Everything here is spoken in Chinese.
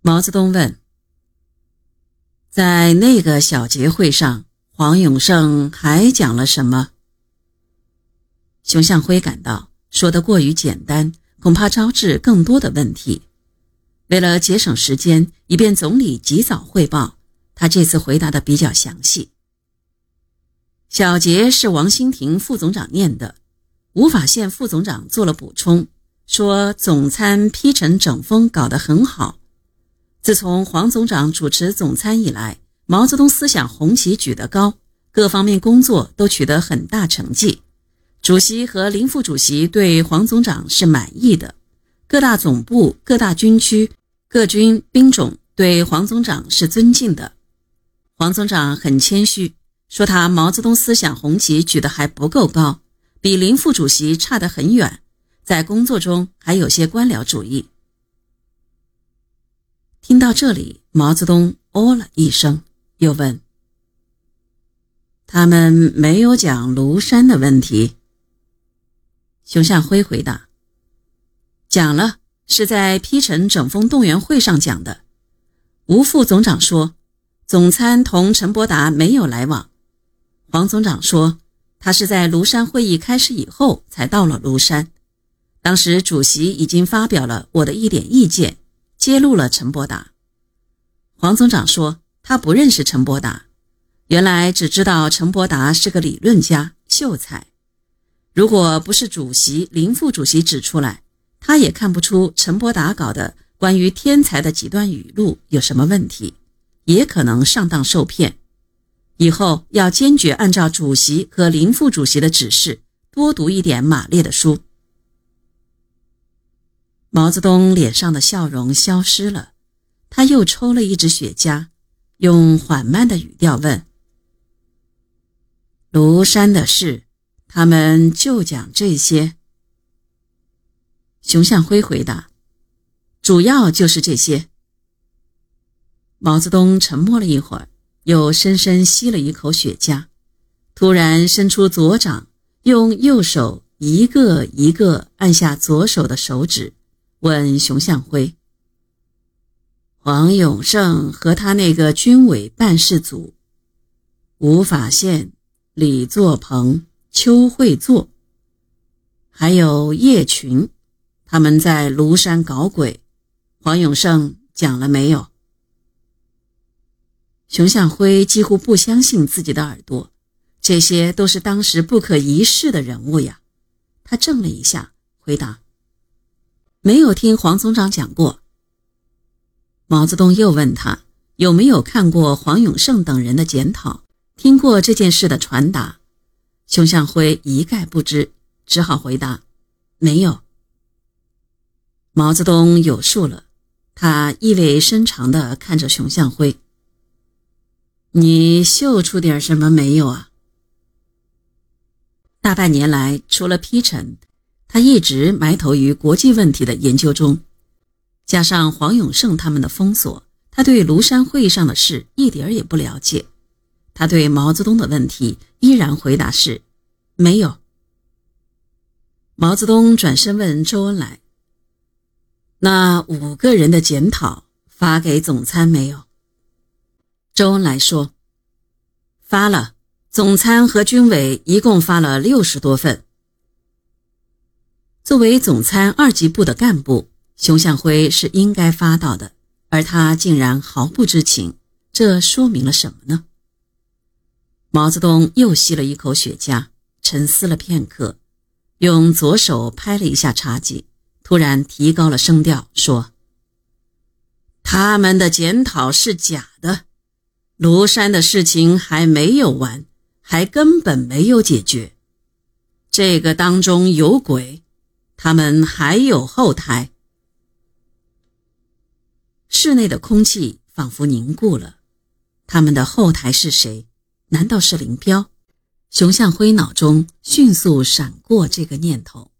毛泽东问：“在那个小结会上，黄永胜还讲了什么？”熊向晖感到说得过于简单，恐怕招致更多的问题。为了节省时间，以便总理及早汇报，他这次回答的比较详细。小结是王新亭副总长念的，吴法宪副总长做了补充，说总参批陈整风搞得很好。自从黄总长主持总参以来，毛泽东思想红旗举得高，各方面工作都取得很大成绩。主席和林副主席对黄总长是满意的，各大总部、各大军区、各军兵种对黄总长是尊敬的。黄总长很谦虚。说他毛泽东思想红旗举得还不够高，比林副主席差得很远，在工作中还有些官僚主义。听到这里，毛泽东哦了一声，又问：“他们没有讲庐山的问题？”熊向晖回答：“讲了，是在批陈整风动员会上讲的。吴副总长说，总参同陈伯达没有来往。”黄总长说，他是在庐山会议开始以后才到了庐山。当时主席已经发表了我的一点意见，揭露了陈伯达。黄总长说，他不认识陈伯达，原来只知道陈伯达是个理论家、秀才。如果不是主席、林副主席指出来，他也看不出陈伯达搞的关于天才的几段语录有什么问题，也可能上当受骗。以后要坚决按照主席和林副主席的指示，多读一点马列的书。毛泽东脸上的笑容消失了，他又抽了一支雪茄，用缓慢的语调问：“庐山的事，他们就讲这些？”熊向晖回答：“主要就是这些。”毛泽东沉默了一会儿。又深深吸了一口雪茄，突然伸出左掌，用右手一个一个按下左手的手指，问熊向晖：“黄永胜和他那个军委办事组，吴法宪、李作鹏、邱会作，还有叶群，他们在庐山搞鬼，黄永胜讲了没有？”熊向晖几乎不相信自己的耳朵，这些都是当时不可一世的人物呀。他怔了一下，回答：“没有听黄总长讲过。”毛泽东又问他有没有看过黄永胜等人的检讨，听过这件事的传达。熊向晖一概不知，只好回答：“没有。”毛泽东有数了，他意味深长地看着熊向晖。你嗅出点什么没有啊？大半年来，除了批陈，他一直埋头于国际问题的研究中。加上黄永胜他们的封锁，他对庐山会议上的事一点儿也不了解。他对毛泽东的问题依然回答是：没有。毛泽东转身问周恩来：“那五个人的检讨发给总参没有？”周恩来说：“发了，总参和军委一共发了六十多份。作为总参二级部的干部，熊向晖是应该发到的，而他竟然毫不知情，这说明了什么呢？”毛泽东又吸了一口雪茄，沉思了片刻，用左手拍了一下茶几，突然提高了声调说：“他们的检讨是假的。”庐山的事情还没有完，还根本没有解决。这个当中有鬼，他们还有后台。室内的空气仿佛凝固了。他们的后台是谁？难道是林彪？熊向晖脑中迅速闪过这个念头。